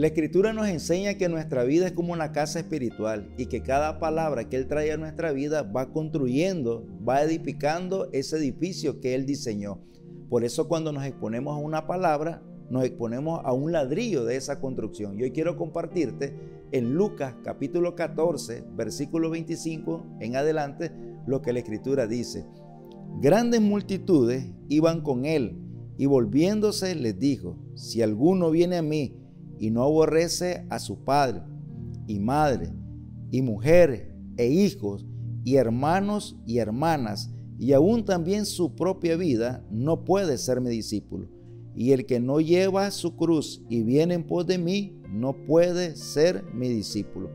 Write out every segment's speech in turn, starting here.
La escritura nos enseña que nuestra vida es como una casa espiritual y que cada palabra que Él trae a nuestra vida va construyendo, va edificando ese edificio que Él diseñó. Por eso cuando nos exponemos a una palabra, nos exponemos a un ladrillo de esa construcción. Y hoy quiero compartirte en Lucas capítulo 14, versículo 25 en adelante, lo que la escritura dice. Grandes multitudes iban con él y volviéndose les dijo, si alguno viene a mí y no aborrece a su padre y madre y mujer e hijos y hermanos y hermanas y aún también su propia vida, no puede ser mi discípulo. Y el que no lleva su cruz y viene en pos de mí, no puede ser mi discípulo.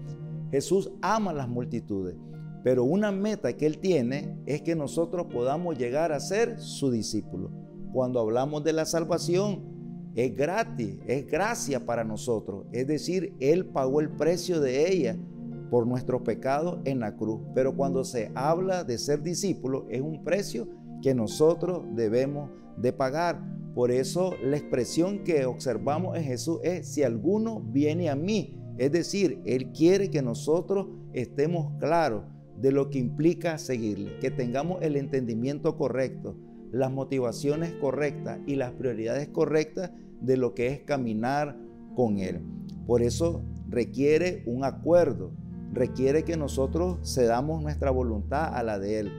Jesús ama las multitudes, pero una meta que Él tiene es que nosotros podamos llegar a ser su discípulo. Cuando hablamos de la salvación, es gratis, es gracia para nosotros. Es decir, Él pagó el precio de ella por nuestros pecados en la cruz. Pero cuando se habla de ser discípulo, es un precio que nosotros debemos de pagar. Por eso la expresión que observamos en Jesús es, si alguno viene a mí, es decir, Él quiere que nosotros estemos claros de lo que implica seguirle, que tengamos el entendimiento correcto, las motivaciones correctas y las prioridades correctas de lo que es caminar con Él. Por eso requiere un acuerdo, requiere que nosotros cedamos nuestra voluntad a la de Él.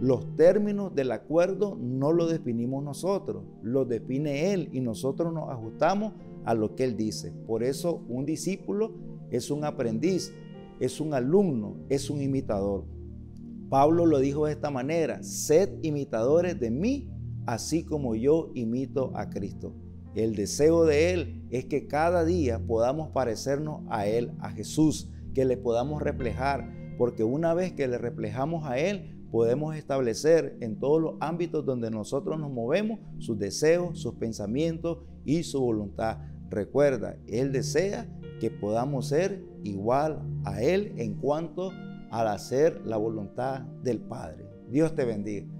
Los términos del acuerdo no lo definimos nosotros, lo define Él y nosotros nos ajustamos a lo que Él dice. Por eso un discípulo es un aprendiz, es un alumno, es un imitador. Pablo lo dijo de esta manera, sed imitadores de mí, así como yo imito a Cristo. El deseo de Él es que cada día podamos parecernos a Él, a Jesús, que le podamos reflejar, porque una vez que le reflejamos a Él, podemos establecer en todos los ámbitos donde nosotros nos movemos sus deseos, sus pensamientos y su voluntad. Recuerda, Él desea que podamos ser igual a Él en cuanto al hacer la voluntad del Padre. Dios te bendiga.